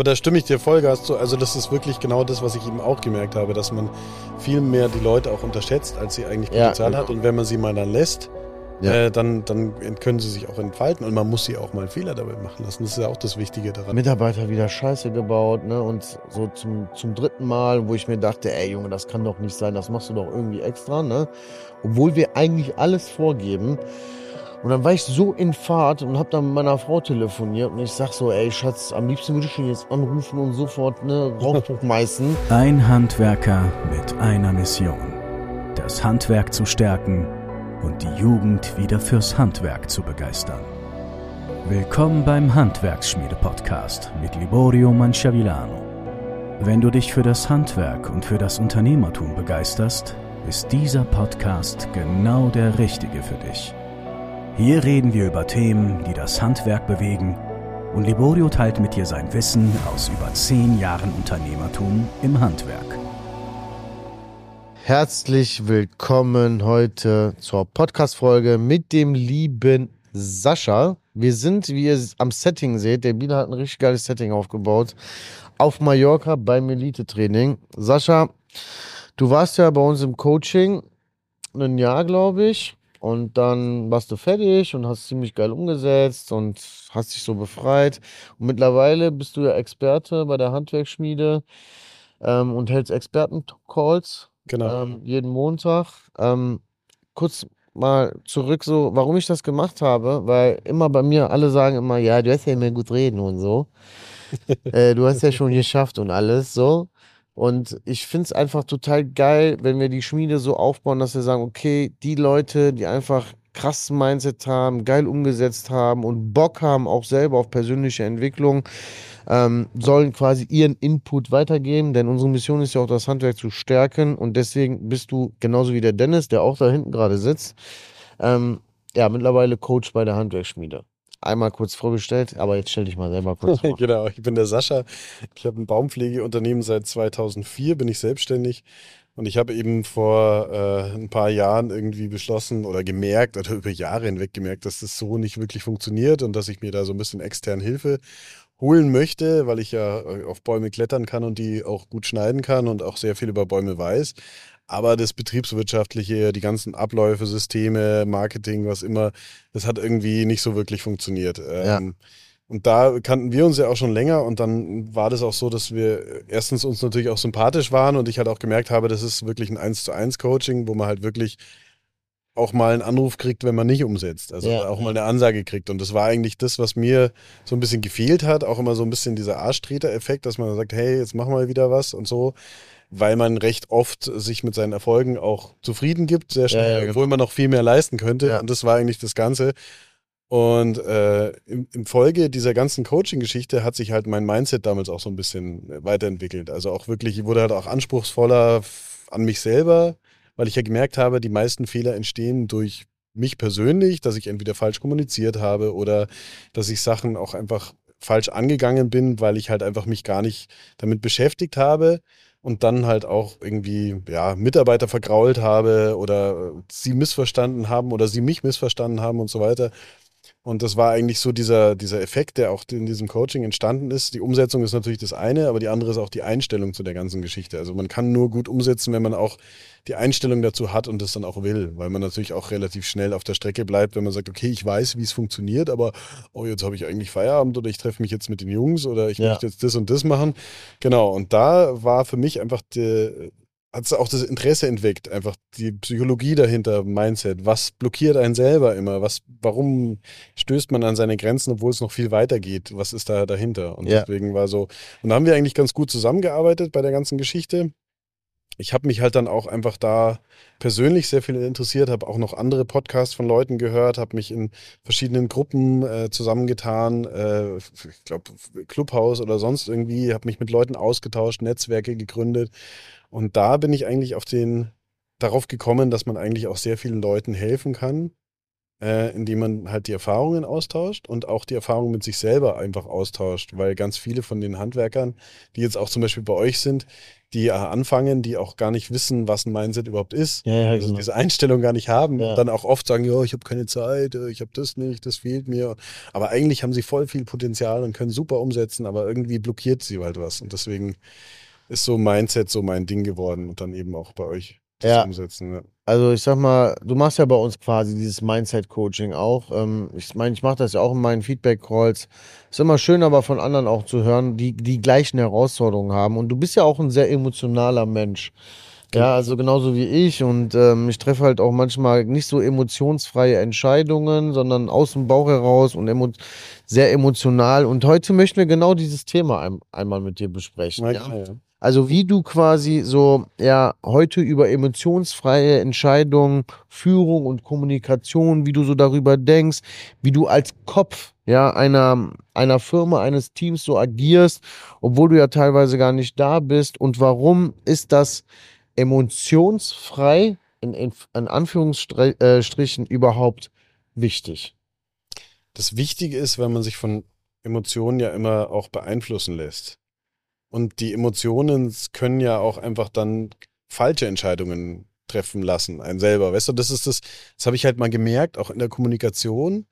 Aber da stimme ich dir Vollgas zu. Also das ist wirklich genau das, was ich eben auch gemerkt habe, dass man viel mehr die Leute auch unterschätzt, als sie eigentlich Potenzial ja. hat. Und wenn man sie mal dann lässt, ja. äh, dann, dann können sie sich auch entfalten und man muss sie auch mal Fehler dabei machen lassen. Das ist ja auch das Wichtige daran. Mitarbeiter wieder Scheiße gebaut, ne? Und so zum, zum dritten Mal, wo ich mir dachte, ey Junge, das kann doch nicht sein, das machst du doch irgendwie extra, ne? Obwohl wir eigentlich alles vorgeben. Und dann war ich so in Fahrt und hab dann mit meiner Frau telefoniert und ich sag so, ey Schatz, am liebsten würde ich ihn jetzt anrufen und sofort ne Rauch meißen. Ein Handwerker mit einer Mission. Das Handwerk zu stärken und die Jugend wieder fürs Handwerk zu begeistern. Willkommen beim Handwerksschmiede-Podcast mit Liborio Manciavillano. Wenn du dich für das Handwerk und für das Unternehmertum begeisterst, ist dieser Podcast genau der richtige für dich. Hier reden wir über Themen, die das Handwerk bewegen und Liborio teilt mit dir sein Wissen aus über zehn Jahren Unternehmertum im Handwerk. Herzlich willkommen heute zur Podcast-Folge mit dem lieben Sascha. Wir sind, wie ihr am Setting seht, der Bieler hat ein richtig geiles Setting aufgebaut, auf Mallorca beim Elite-Training. Sascha, du warst ja bei uns im Coaching ein Jahr, glaube ich. Und dann warst du fertig und hast ziemlich geil umgesetzt und hast dich so befreit. Und mittlerweile bist du ja Experte bei der Handwerksschmiede ähm, und hältst Experten-Calls genau. ähm, jeden Montag. Ähm, kurz mal zurück, so warum ich das gemacht habe, weil immer bei mir alle sagen immer, ja, du hast ja immer gut reden und so. äh, du hast ja schon geschafft und alles so. Und ich finde es einfach total geil, wenn wir die Schmiede so aufbauen, dass wir sagen, okay, die Leute, die einfach krass Mindset haben, geil umgesetzt haben und Bock haben auch selber auf persönliche Entwicklung, ähm, sollen quasi ihren Input weitergeben, denn unsere Mission ist ja auch das Handwerk zu stärken. Und deswegen bist du genauso wie der Dennis, der auch da hinten gerade sitzt, ähm, ja, mittlerweile Coach bei der Handwerksschmiede einmal kurz vorgestellt, aber jetzt stell dich mal selber kurz vor. genau, ich bin der Sascha. Ich habe ein Baumpflegeunternehmen seit 2004, bin ich selbstständig. Und ich habe eben vor äh, ein paar Jahren irgendwie beschlossen oder gemerkt oder über Jahre hinweg gemerkt, dass das so nicht wirklich funktioniert und dass ich mir da so ein bisschen extern Hilfe holen möchte, weil ich ja äh, auf Bäume klettern kann und die auch gut schneiden kann und auch sehr viel über Bäume weiß. Aber das Betriebswirtschaftliche, die ganzen Abläufe, Systeme, Marketing, was immer, das hat irgendwie nicht so wirklich funktioniert. Ja. Ähm, und da kannten wir uns ja auch schon länger und dann war das auch so, dass wir erstens uns natürlich auch sympathisch waren und ich halt auch gemerkt habe, das ist wirklich ein 1 zu 1 Coaching, wo man halt wirklich auch mal einen Anruf kriegt, wenn man nicht umsetzt. Also ja. auch mal eine Ansage kriegt. Und das war eigentlich das, was mir so ein bisschen gefehlt hat. Auch immer so ein bisschen dieser Arschtreter-Effekt, dass man sagt, hey, jetzt mach mal wieder was und so weil man recht oft sich mit seinen Erfolgen auch zufrieden gibt, sehr schnell, ja, ja, genau. obwohl man noch viel mehr leisten könnte. Ja. Und das war eigentlich das Ganze. Und äh, im, im, Folge dieser ganzen Coaching-Geschichte hat sich halt mein Mindset damals auch so ein bisschen weiterentwickelt. Also auch wirklich, ich wurde halt auch anspruchsvoller an mich selber, weil ich ja gemerkt habe, die meisten Fehler entstehen durch mich persönlich, dass ich entweder falsch kommuniziert habe oder dass ich Sachen auch einfach falsch angegangen bin, weil ich halt einfach mich gar nicht damit beschäftigt habe und dann halt auch irgendwie ja, Mitarbeiter vergrault habe oder sie missverstanden haben oder sie mich missverstanden haben und so weiter. Und das war eigentlich so dieser, dieser Effekt, der auch in diesem Coaching entstanden ist. Die Umsetzung ist natürlich das eine, aber die andere ist auch die Einstellung zu der ganzen Geschichte. Also man kann nur gut umsetzen, wenn man auch die Einstellung dazu hat und das dann auch will, weil man natürlich auch relativ schnell auf der Strecke bleibt, wenn man sagt, okay, ich weiß, wie es funktioniert, aber oh, jetzt habe ich eigentlich Feierabend oder ich treffe mich jetzt mit den Jungs oder ich ja. möchte jetzt das und das machen. Genau, und da war für mich einfach die, hat es auch das Interesse entweckt, einfach die Psychologie dahinter, Mindset. Was blockiert einen selber immer? Was, warum stößt man an seine Grenzen, obwohl es noch viel weiter geht? Was ist da dahinter? Und ja. deswegen war so, und da haben wir eigentlich ganz gut zusammengearbeitet bei der ganzen Geschichte. Ich habe mich halt dann auch einfach da persönlich sehr viel interessiert, habe auch noch andere Podcasts von Leuten gehört, habe mich in verschiedenen Gruppen äh, zusammengetan, äh, ich glaube Clubhaus oder sonst irgendwie, habe mich mit Leuten ausgetauscht, Netzwerke gegründet und da bin ich eigentlich auf den, darauf gekommen, dass man eigentlich auch sehr vielen Leuten helfen kann, äh, indem man halt die Erfahrungen austauscht und auch die Erfahrungen mit sich selber einfach austauscht, weil ganz viele von den Handwerkern, die jetzt auch zum Beispiel bei euch sind, die äh, anfangen, die auch gar nicht wissen, was ein Mindset überhaupt ist. Ja, ja, also genau. diese Einstellung gar nicht haben Ja. dann auch oft sagen, ja, ich habe keine Zeit, äh, ich habe das nicht, das fehlt mir. Aber eigentlich haben sie voll viel Potenzial und können super umsetzen, aber irgendwie blockiert sie halt was. Und deswegen ist so Mindset so mein Ding geworden und dann eben auch bei euch das Ja. umsetzen. Ja. Also ich sag mal, du machst ja bei uns quasi dieses Mindset-Coaching auch. Ähm, ich meine, ich mache das ja auch in meinen Feedback-Calls. Ist immer schön, aber von anderen auch zu hören, die die gleichen Herausforderungen haben. Und du bist ja auch ein sehr emotionaler Mensch. Ja, also genauso wie ich. Und ähm, ich treffe halt auch manchmal nicht so emotionsfreie Entscheidungen, sondern aus dem Bauch heraus und emo sehr emotional. Und heute möchten wir genau dieses Thema ein einmal mit dir besprechen. Ja, Ja? Also wie du quasi so, ja, heute über emotionsfreie Entscheidungen, Führung und Kommunikation, wie du so darüber denkst, wie du als Kopf, ja, einer, einer Firma, eines Teams so agierst, obwohl du ja teilweise gar nicht da bist und warum ist das emotionsfrei, in, in, in Anführungsstrichen, überhaupt wichtig? Das Wichtige ist, wenn man sich von Emotionen ja immer auch beeinflussen lässt. Und die Emotionen können ja auch einfach dann falsche Entscheidungen treffen lassen, einen selber. Weißt du, das ist das, das habe ich halt mal gemerkt, auch in der Kommunikation,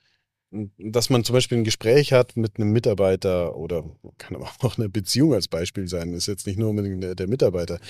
dass man zum Beispiel ein Gespräch hat mit einem Mitarbeiter oder kann aber auch eine Beziehung als Beispiel sein, ist jetzt nicht nur unbedingt der, der Mitarbeiter.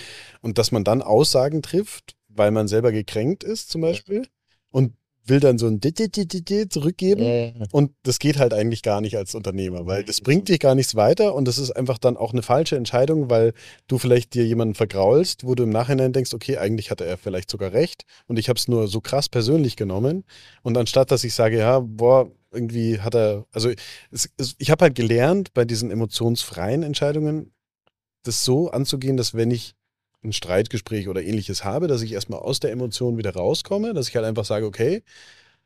Und dass man dann Aussagen trifft, weil man selber gekränkt ist zum Beispiel und will dann so ein Dit-Dit-Dit-Dit zurückgeben. Äh, Und das geht halt eigentlich gar nicht als Unternehmer, weil das bringt dich gar nichts weiter und das ist einfach dann auch eine falsche Entscheidung, weil du vielleicht dir jemanden vergraulst, wo du im Nachhinein denkst, okay, eigentlich hatte er vielleicht sogar recht und ich habe es nur so krass persönlich genommen. Und anstatt dass ich sage, ja, boah, irgendwie hat er, also es, es, ich habe halt gelernt, bei diesen emotionsfreien Entscheidungen das so anzugehen, dass wenn ich ein Streitgespräch oder ähnliches habe, dass ich erstmal aus der Emotion wieder rauskomme, dass ich halt einfach sage, okay,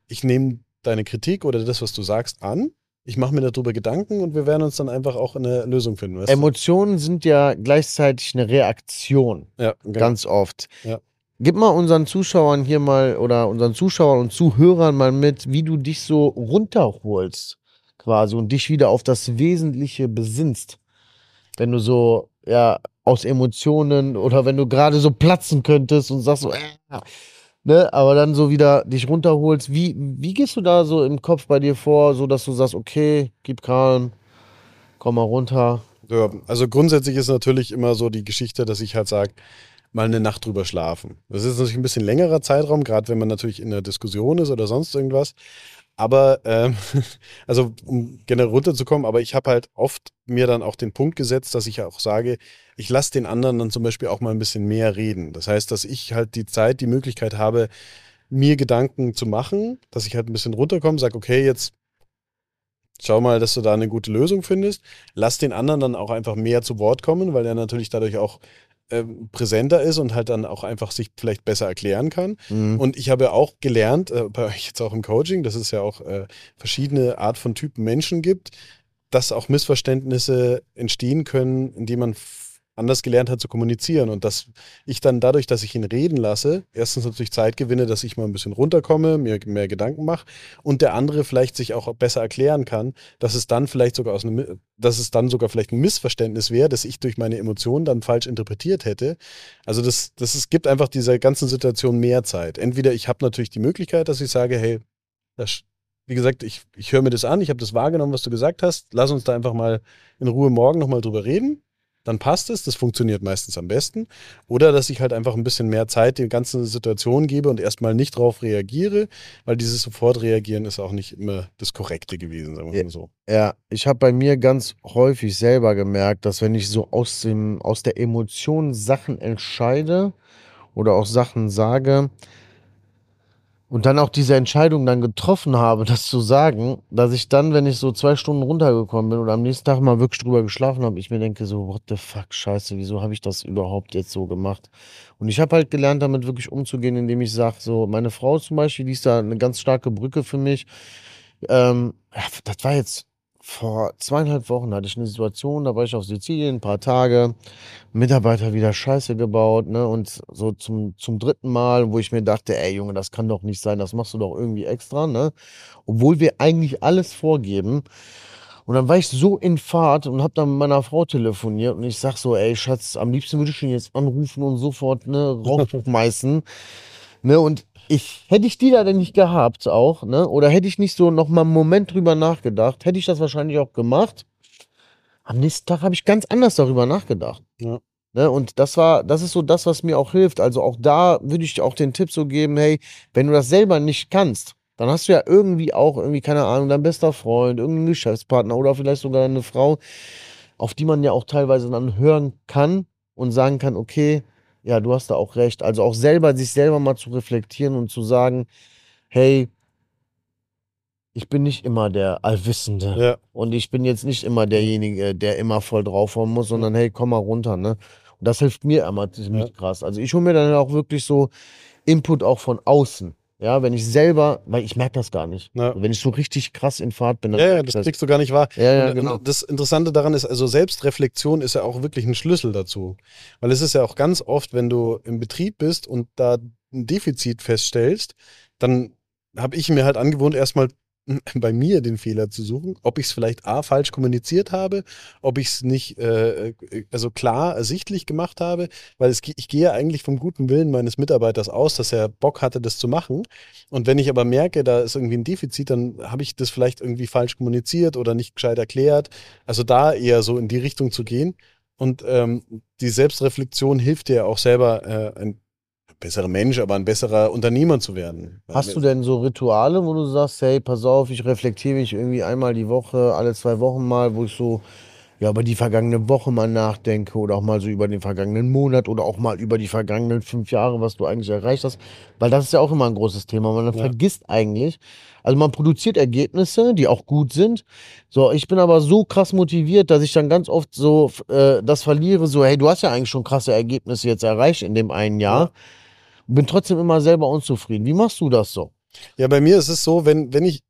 ich nehme deine Kritik oder das, was du sagst, an. Ich mache mir darüber Gedanken und wir werden uns dann einfach auch eine Lösung finden. Weißt du? Emotionen sind ja gleichzeitig eine Reaktion. ja, ganz, Ganz oft. Ja. Gib mal unseren Zuschauern hier mal oder unseren Zuschauern und Zuhörern mal mit, wie du dich so runterholst quasi und dich wieder auf das Wesentliche besinnst. Wenn du so, ja, aus Emotionen oder wenn du gerade so platzen könntest und sagst so, äh, ne, aber dann so wieder dich runterholst. Wie, wie gehst du da so im Kopf bei dir vor, so dass du sagst, okay, gib Kahn, komm mal runter. Ja, also grundsätzlich ist natürlich immer so die Geschichte, dass ich halt sage, mal eine Nacht drüber schlafen. Das ist natürlich ein bisschen längerer Zeitraum, gerade wenn man natürlich in der Diskussion ist oder sonst irgendwas. Aber, ähm, also um generell runterzukommen, aber ich habe halt oft mir dann auch den Punkt gesetzt, dass ich auch sage, ich lasse den anderen dann zum Beispiel auch mal ein bisschen mehr reden. Das heißt, dass ich halt die Zeit, die Möglichkeit habe, mir Gedanken zu machen, dass ich halt ein bisschen runterkomme, sage, okay, jetzt schau mal, dass du da eine gute Lösung findest. Lass den anderen dann auch einfach mehr zu Wort kommen, weil er natürlich dadurch auch ähm, präsenter ist und halt dann auch einfach sich vielleicht besser erklären kann. Mhm. Und ich habe ja auch gelernt, äh, bei euch jetzt auch im Coaching, dass es ja auch äh, verschiedene Art von Typen Menschen gibt, dass auch Missverständnisse entstehen können, indem man anders gelernt hat zu kommunizieren und dass ich dann dadurch, dass ich ihn reden lasse, erstens natürlich Zeit gewinne, dass ich mal ein bisschen runterkomme, mir mehr Gedanken mache und der andere vielleicht sich auch besser erklären kann, dass es dann vielleicht sogar aus einem, dass es dann sogar vielleicht ein Missverständnis wäre, dass ich durch meine Emotionen dann falsch interpretiert hätte. Also das, das es gibt einfach dieser ganzen Situation mehr Zeit. Entweder ich habe natürlich die Möglichkeit, dass ich sage, hey, das, wie gesagt, ich, ich höre mir das an, ich habe das wahrgenommen, was du gesagt hast, lass uns da einfach mal in Ruhe morgen nochmal drüber reden. Dann passt es, das funktioniert meistens am besten. Oder dass ich halt einfach ein bisschen mehr Zeit der ganzen Situation gebe und erstmal nicht drauf reagiere, weil dieses Sofort-Reagieren ist auch nicht immer das Korrekte gewesen, sagen wir mal so. Ja, ich habe bei mir ganz häufig selber gemerkt, dass wenn ich so aus dem, aus der Emotion Sachen entscheide oder auch Sachen sage und dann auch diese Entscheidung dann getroffen habe, das zu sagen, dass ich dann, wenn ich so zwei Stunden runtergekommen bin oder am nächsten Tag mal wirklich drüber geschlafen habe, ich mir denke so, what the fuck, scheiße, wieso habe ich das überhaupt jetzt so gemacht? Und ich habe halt gelernt, damit wirklich umzugehen, indem ich sage, so, meine Frau zum Beispiel, die ist da eine ganz starke Brücke für mich. Ähm, ja, das war jetzt vor zweieinhalb Wochen hatte ich eine Situation, da war ich auf Sizilien, ein paar Tage, Mitarbeiter wieder Scheiße gebaut, ne? Und so zum, zum dritten Mal, wo ich mir dachte, ey Junge, das kann doch nicht sein, das machst du doch irgendwie extra, ne? Obwohl wir eigentlich alles vorgeben. Und dann war ich so in Fahrt und habe dann mit meiner Frau telefoniert und ich sag so, ey Schatz, am liebsten würde ich ihn jetzt anrufen und sofort ne, Rauch schmeißen. Ne, und ich, hätte ich die da denn nicht gehabt auch, ne, oder hätte ich nicht so noch mal einen Moment drüber nachgedacht, hätte ich das wahrscheinlich auch gemacht. Am nächsten Tag habe ich ganz anders darüber nachgedacht. Ja. Ne, und das war, das ist so das, was mir auch hilft. Also auch da würde ich auch den Tipp so geben, hey, wenn du das selber nicht kannst, dann hast du ja irgendwie auch, irgendwie, keine Ahnung, dein bester Freund, irgendein Geschäftspartner oder vielleicht sogar eine Frau, auf die man ja auch teilweise dann hören kann und sagen kann, okay, ja, du hast da auch recht. Also auch selber, sich selber mal zu reflektieren und zu sagen, hey, ich bin nicht immer der Allwissende. Ja. Und ich bin jetzt nicht immer derjenige, der immer voll draufhauen muss, sondern hey, komm mal runter, ne? Und das hilft mir immer ziemlich Ja. krass. Also ich hole mir dann auch wirklich so Input auch von außen. Ja, wenn ich selber, weil ich merke das gar nicht. Ja. Wenn ich so richtig krass in Fahrt bin, dann Ja, ja, das kriegst du gar nicht wahr. Ja, ja, genau. das Interessante daran ist, also Selbstreflexion ist ja auch wirklich ein Schlüssel dazu. Weil es ist ja auch ganz oft, wenn du im Betrieb bist und da ein Defizit feststellst, dann habe ich mir halt angewohnt, erstmal bei mir den Fehler zu suchen, ob ich es vielleicht A falsch kommuniziert habe, ob ich es nicht äh, also klar ersichtlich gemacht habe, weil es, ich gehe eigentlich vom guten Willen meines Mitarbeiters aus, dass er Bock hatte, das zu machen. Und wenn ich aber merke, da ist irgendwie ein Defizit, dann habe ich das vielleicht irgendwie falsch kommuniziert oder nicht gescheit erklärt. Also da eher so in die Richtung zu gehen. Und ähm, die Selbstreflexion hilft dir auch selber, äh, ein besserer Mensch, aber ein besserer Unternehmer zu werden. Hast du denn so Rituale, wo du sagst, hey, pass auf, ich reflektiere mich irgendwie einmal die Woche, alle zwei Wochen mal, wo ich so ja, über die vergangene Woche mal nachdenke oder auch mal so über den vergangenen Monat oder auch mal über die vergangenen fünf Jahre, was du eigentlich erreicht hast. Weil das ist ja auch immer ein großes Thema. Man Ja. vergisst eigentlich, also man produziert Ergebnisse, die auch gut sind. So, ich bin aber so krass motiviert, dass ich dann ganz oft so äh, das verliere, so, hey, du hast ja eigentlich schon krasse Ergebnisse jetzt erreicht in dem einen Jahr. Bin trotzdem immer selber unzufrieden. Wie machst du das so? Ja, bei mir ist es so, wenn, wenn ich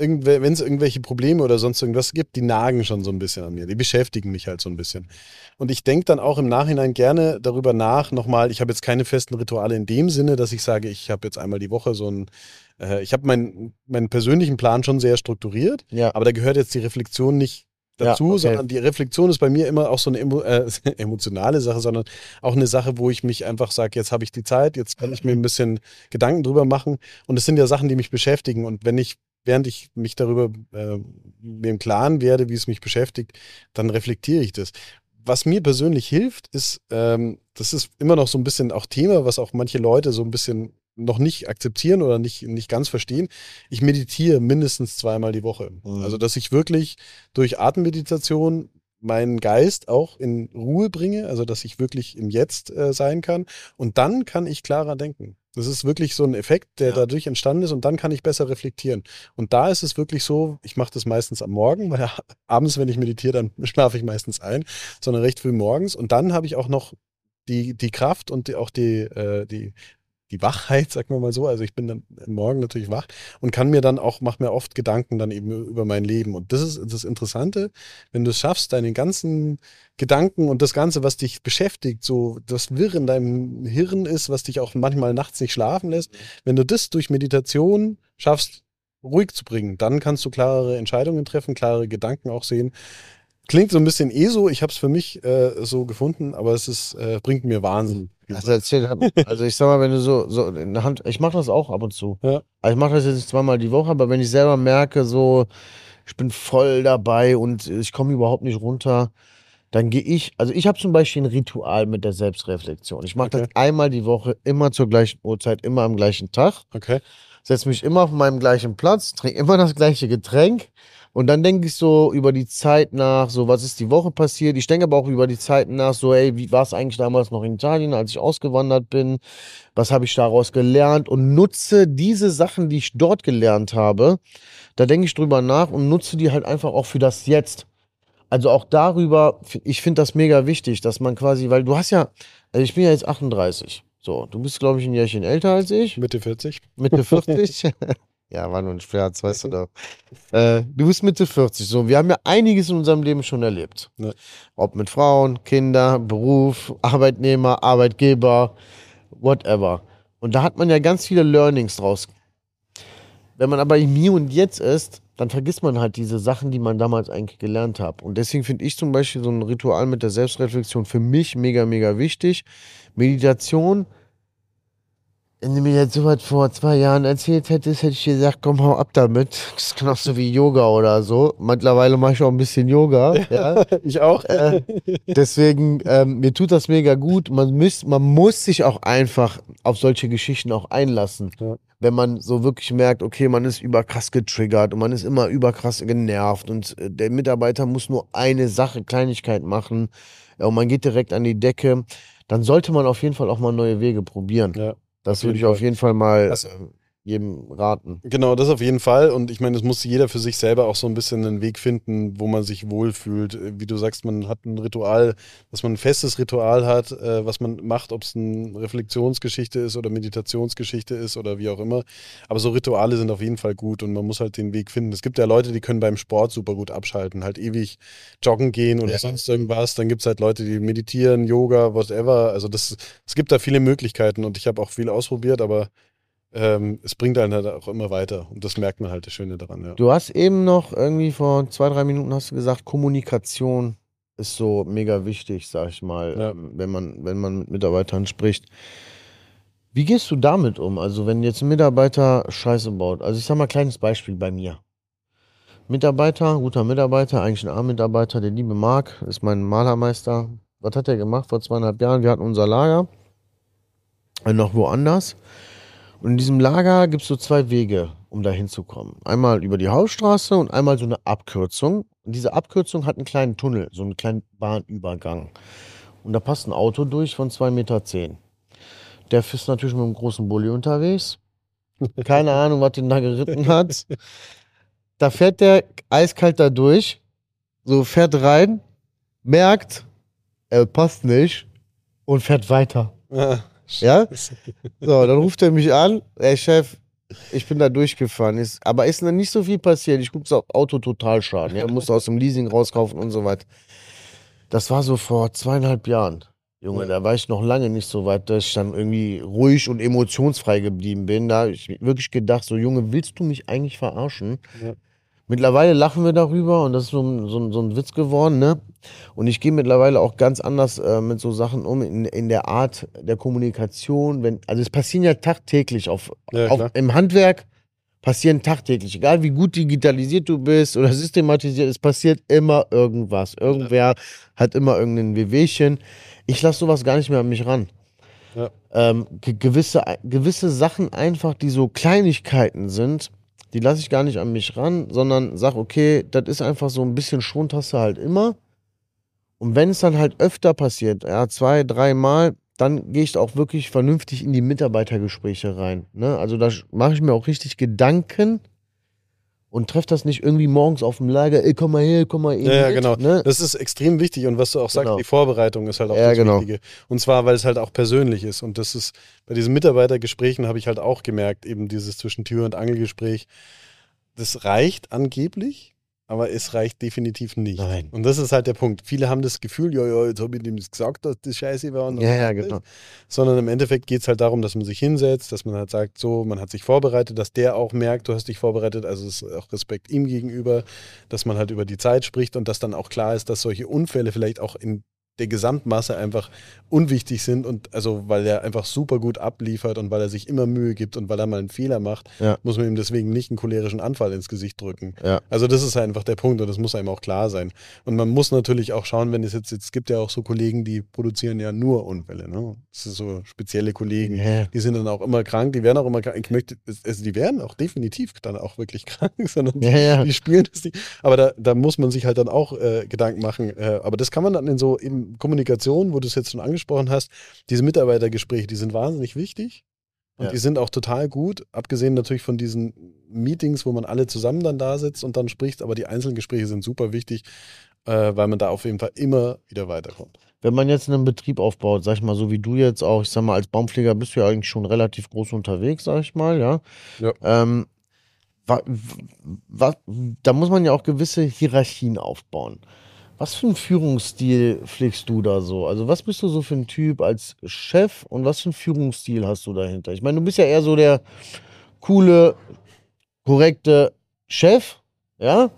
wenn es irgendwelche Probleme oder sonst irgendwas gibt, die nagen schon so ein bisschen an mir. Die beschäftigen mich halt so ein bisschen. Und ich denke dann auch im Nachhinein gerne darüber nach, nochmal, ich habe jetzt keine festen Rituale in dem Sinne, dass ich sage, ich habe jetzt einmal die Woche so ein, äh, ich habe meinen, meinen persönlichen Plan schon sehr strukturiert, Ja. aber da gehört jetzt die Reflexion nicht Ja, dazu, okay. sondern die Reflexion ist bei mir immer auch so eine emo äh, emotionale Sache, sondern auch eine Sache, wo ich mich einfach sage, jetzt habe ich die Zeit, jetzt kann ich mir ein bisschen Gedanken drüber machen. Und es sind ja Sachen, die mich beschäftigen. Und wenn ich, während ich mich darüber äh, mir im Klaren werde, wie es mich beschäftigt, dann reflektiere ich das. Was mir persönlich hilft, ist, ähm, das ist immer noch so ein bisschen auch Thema, was auch manche Leute so ein bisschen noch nicht akzeptieren oder nicht, nicht ganz verstehen. Ich meditiere mindestens zweimal die Woche. Mhm. Also, dass ich wirklich durch Atemmeditation meinen Geist auch in Ruhe bringe, also dass ich wirklich im Jetzt äh, sein kann. Und dann kann ich klarer denken. Das ist wirklich so ein Effekt, der Ja. dadurch entstanden ist und dann kann ich besser reflektieren. Und da ist es wirklich so, ich mache das meistens am Morgen, weil abends, wenn ich meditiere, dann schlafe ich meistens ein, sondern recht früh morgens. Und dann habe ich auch noch die, die Kraft und die, auch die, äh, die, die Wachheit, sagen wir mal so. Also ich bin dann morgen natürlich wach und kann mir dann auch, mache mir oft Gedanken dann eben über mein Leben. Und das ist das Interessante, wenn du es schaffst, deine ganzen Gedanken und das Ganze, was dich beschäftigt, so das Wirr in deinem Hirn ist, was dich auch manchmal nachts nicht schlafen lässt, wenn du das durch Meditation schaffst, ruhig zu bringen, dann kannst du klarere Entscheidungen treffen, klarere Gedanken auch sehen. Klingt so ein bisschen eh so, ich habe es für mich äh, so gefunden, aber es ist, äh, bringt mir Wahnsinn. Also erzähl, also ich sag mal, wenn du so, so in der Hand, ich mache das auch ab und zu. Ja. Also ich mache das jetzt nicht zweimal die Woche, aber wenn ich selber merke, so, ich bin voll dabei und ich komme überhaupt nicht runter, dann gehe ich, also ich habe zum Beispiel ein Ritual mit der Selbstreflexion. Ich mache das Okay. einmal die Woche, immer zur gleichen Uhrzeit, immer am gleichen Tag, Okay. setze mich immer auf meinem gleichen Platz, trinke immer das gleiche Getränk und dann denke ich so über die Zeit nach, so was ist die Woche passiert. Ich denke aber auch über die Zeiten nach, so ey, wie war es eigentlich damals noch in Italien, als ich ausgewandert bin? Was habe ich daraus gelernt? Und nutze diese Sachen, die ich dort gelernt habe, da denke ich drüber nach und nutze die halt einfach auch für das Jetzt. Also auch darüber, ich finde das mega wichtig, dass man quasi, weil du hast ja, also ich bin ja jetzt 38. So, du bist, glaube ich, ein Jährchen älter als ich. Mitte 40. Mitte 40. Ja, war nur ein Scherz, weißt du doch. Äh, du bist Mitte 40. So, wir haben ja einiges in unserem Leben schon erlebt. Ja. Ob mit Frauen, Kinder, Beruf, Arbeitnehmer, Arbeitgeber, whatever. Und da hat man ja ganz viele Learnings draus. Wenn man aber im Hier und Jetzt ist, dann vergisst man halt diese Sachen, die man damals eigentlich gelernt hat. Und deswegen finde ich zum Beispiel so ein Ritual mit der Selbstreflexion für mich mega, mega wichtig. Meditation wenn du mir jetzt sowas vor zwei Jahren erzählt hättest, hätte ich gesagt, komm, hau ab damit. Das ist genauso wie Yoga oder so. Mittlerweile mache ich auch ein bisschen Yoga. Ja. ich auch. Äh, deswegen, ähm, mir tut das mega gut. Man, müß, man muss sich auch einfach auf solche Geschichten auch einlassen. Ja. Wenn man so wirklich merkt, okay, man ist überkrass getriggert und man ist immer überkrass genervt und äh, der Mitarbeiter muss nur eine Sache, Kleinigkeit machen ja, und man geht direkt an die Decke, dann sollte man auf jeden Fall auch mal neue Wege probieren. Ja. Das würde ich auf jeden Fall mal Das- äh, jedem raten. Genau, das auf jeden Fall. Und ich meine, es muss jeder für sich selber auch so ein bisschen einen Weg finden, wo man sich wohlfühlt. Äh, Wie du sagst, man hat ein Ritual, dass man ein festes Ritual hat, äh, was man macht, ob es eine Reflexionsgeschichte ist oder Meditationsgeschichte ist oder wie auch immer. Aber so Rituale sind auf jeden Fall gut und man muss halt den Weg finden. Es gibt ja Leute, die können beim Sport super gut abschalten, halt ewig joggen gehen oder Ja. sonst irgendwas. Dann gibt es halt Leute, die meditieren, Yoga, whatever. Also das, es gibt da viele Möglichkeiten und ich habe auch viel ausprobiert, aber ähm, es bringt einen halt auch immer weiter. Und das merkt man halt das Schöne daran, ja. Du hast eben noch irgendwie vor zwei, drei Minuten hast du gesagt, Kommunikation ist so mega wichtig, sag ich mal, Ja. ähm, wenn man, wenn man mit Mitarbeitern spricht. Wie gehst du damit um? Also, wenn jetzt ein Mitarbeiter Scheiße baut. Also, ich sag mal, kleines Beispiel bei mir. Mitarbeiter, guter Mitarbeiter, eigentlich ein A-Mitarbeiter, der liebe Marc, ist mein Malermeister. Was hat er gemacht vor zweieinhalb Jahren? Wir hatten unser Lager, äh, noch woanders. Und in diesem Lager gibt es so zwei Wege, um da hinzukommen. Einmal über die Hausstraße und einmal so eine Abkürzung. Und diese Abkürzung hat einen kleinen Tunnel, so einen kleinen Bahnübergang. Und da passt ein Auto durch von 2,10 Meter. Der ist natürlich mit einem großen Bulli unterwegs. Keine Ahnung, was den da geritten hat. Da fährt der eiskalt da durch, so fährt rein, merkt, er passt nicht und fährt weiter. Ah, Ja? So, dann ruft er mich an, ey Chef, ich bin da durchgefahren. Ist, aber ist dann nicht so viel passiert. Ich gucke auf Auto Totalschaden. Er musste aus dem Leasing rauskaufen und so weiter. Das war so vor zweieinhalb Jahren. Junge, Ja. da war ich noch lange nicht so weit, dass ich dann irgendwie ruhig und emotionsfrei geblieben bin. Da habe ich wirklich gedacht, so Junge, willst du mich eigentlich verarschen? Ja. Mittlerweile lachen wir darüber und das ist so ein, so ein, so ein Witz geworden, ne? Und ich gehe mittlerweile auch ganz anders äh, mit so Sachen um, in, in der Art der Kommunikation. Wenn, also es passieren ja tagtäglich auf, Ja, auf, im Handwerk passieren tagtäglich, egal wie gut digitalisiert du bist oder systematisiert, es passiert immer irgendwas. Irgendwer hat immer irgendein Wehwehchen. Ich lasse sowas gar nicht mehr an mich ran. Ja. Ähm, ge gewisse, gewisse Sachen einfach, die so Kleinigkeiten sind, die lasse ich gar nicht an mich ran, sondern sag, okay, das ist einfach so ein bisschen du halt immer. Und wenn es dann halt öfter passiert, ja, zwei, dreimal, dann gehe ich auch wirklich vernünftig in die Mitarbeitergespräche rein. Ne? Also da mache ich mir auch richtig Gedanken und treffe das nicht irgendwie morgens auf dem Lager, ey, komm mal her, komm mal Ja, ja, mit, genau. Ne? Das ist extrem wichtig und was du auch sagst, Genau. die Vorbereitung ist halt auch Ja, das genau. Wichtige. Und zwar, weil es halt auch persönlich ist. Und das ist, bei diesen Mitarbeitergesprächen habe ich halt auch gemerkt, eben dieses zwischen Tür- und Angelgespräch, das reicht angeblich, aber es reicht definitiv nicht. Nein. Und das ist halt der Punkt. Viele haben das Gefühl, ja, ja, jetzt habe ich dem gesagt, dass das scheiße war. Und Ja, ja, genau. Sondern im Endeffekt geht es halt darum, dass man sich hinsetzt, dass man halt sagt, so, man hat sich vorbereitet, dass der auch merkt, du hast dich vorbereitet, also es ist auch Respekt ihm gegenüber, dass man halt über die Zeit spricht und dass dann auch klar ist, dass solche Unfälle vielleicht auch in der Gesamtmasse einfach unwichtig sind und also weil er einfach super gut abliefert und weil er sich immer Mühe gibt und weil er mal einen Fehler macht, Ja. muss man ihm deswegen nicht einen cholerischen Anfall ins Gesicht drücken. Ja. Also das ist einfach der Punkt und das muss einem auch klar sein. Und man muss natürlich auch schauen, wenn es jetzt, jetzt gibt ja auch so Kollegen, die produzieren ja nur Unfälle. Ne? Das sind so spezielle Kollegen. Ja. Die sind dann auch immer krank, die werden auch immer krank. Ich möchte, also die werden auch definitiv dann auch wirklich krank, sondern Ja, ja. die spielen das nicht. Aber da, da muss man sich halt dann auch äh, Gedanken machen. Äh, aber das kann man dann in so in Kommunikation, wo du es jetzt schon angesprochen hast, diese Mitarbeitergespräche, die sind wahnsinnig wichtig. Und Ja. die sind auch total gut, abgesehen natürlich von diesen Meetings, wo man alle zusammen dann da sitzt und dann spricht, aber die einzelnen Gespräche sind super wichtig, äh, weil man da auf jeden Fall immer wieder weiterkommt. Wenn man jetzt einen Betrieb aufbaut, sag ich mal, so wie du jetzt auch, ich sag mal, als Baumpfleger bist du ja eigentlich schon relativ groß unterwegs, sag ich mal, ja. Ja. Ähm, wa, wa, da muss man ja auch gewisse Hierarchien aufbauen. Was für einen Führungsstil pflegst du da so? Also, was bist du so für ein Typ als Chef und was für einen Führungsstil hast du dahinter? Ich meine, du bist ja eher so der coole, korrekte Chef, ja?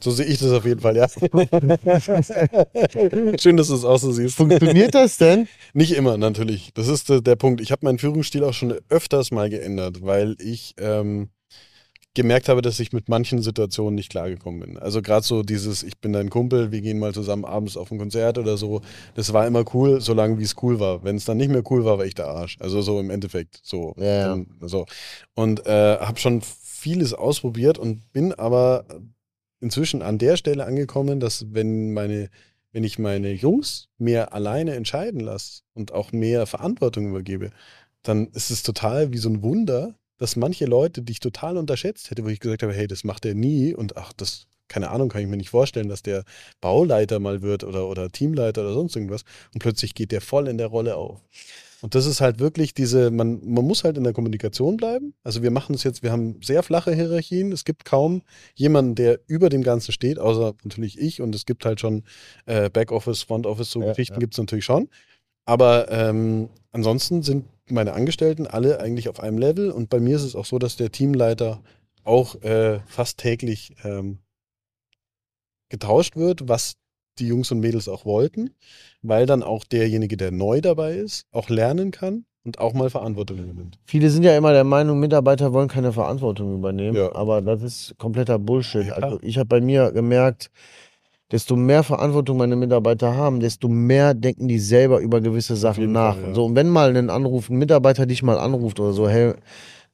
So sehe ich das auf jeden Fall, ja. Schön, dass du es auch so siehst. Funktioniert das denn? Nicht immer, natürlich. Das ist der, der Punkt. Ich habe meinen Führungsstil auch schon öfters mal geändert, weil ich ähm, gemerkt habe, dass ich mit manchen Situationen nicht klargekommen bin. Also gerade so dieses, ich bin dein Kumpel, wir gehen mal zusammen abends auf ein Konzert oder so. Das war immer cool, solange wie es cool war. Wenn es dann nicht mehr cool war, war ich der Arsch. Also so im Endeffekt. So. Ja, ja. So. Und äh, habe schon vieles ausprobiert und bin aber inzwischen an der Stelle angekommen, dass wenn meine, wenn ich meine Jungs mehr alleine entscheiden lasse und auch mehr Verantwortung übergebe, dann ist es total wie so ein Wunder, dass manche Leute, die ich total unterschätzt hätte, wo ich gesagt habe, hey, das macht er nie und ach, das, keine Ahnung, kann ich mir nicht vorstellen, dass der Bauleiter mal wird oder, oder Teamleiter oder sonst irgendwas und plötzlich geht der voll in der Rolle auf. Und das ist halt wirklich diese, man, man muss halt in der Kommunikation bleiben. Also wir machen es jetzt, wir haben sehr flache Hierarchien. Es gibt kaum jemanden, der über dem Ganzen steht, außer natürlich ich. Und es gibt halt schon äh, Backoffice, Frontoffice, so Ja, Geschichten ja. gibt es natürlich schon. Aber ähm, ansonsten sind meine Angestellten alle eigentlich auf einem Level. Und bei mir ist es auch so, dass der Teamleiter auch äh, fast täglich ähm, getauscht wird, was die Jungs und Mädels auch wollten, weil dann auch derjenige, der neu dabei ist, auch lernen kann und auch mal Verantwortung übernimmt. Viele sind ja immer der Meinung, Mitarbeiter wollen keine Verantwortung übernehmen, Ja. aber das ist kompletter Bullshit. Ja, also ich habe bei mir gemerkt, desto mehr Verantwortung meine Mitarbeiter haben, desto mehr denken die selber über gewisse Sachen nach. Fall, ja. So, und wenn mal ein Anruf, ein Mitarbeiter dich mal anruft oder so, hey,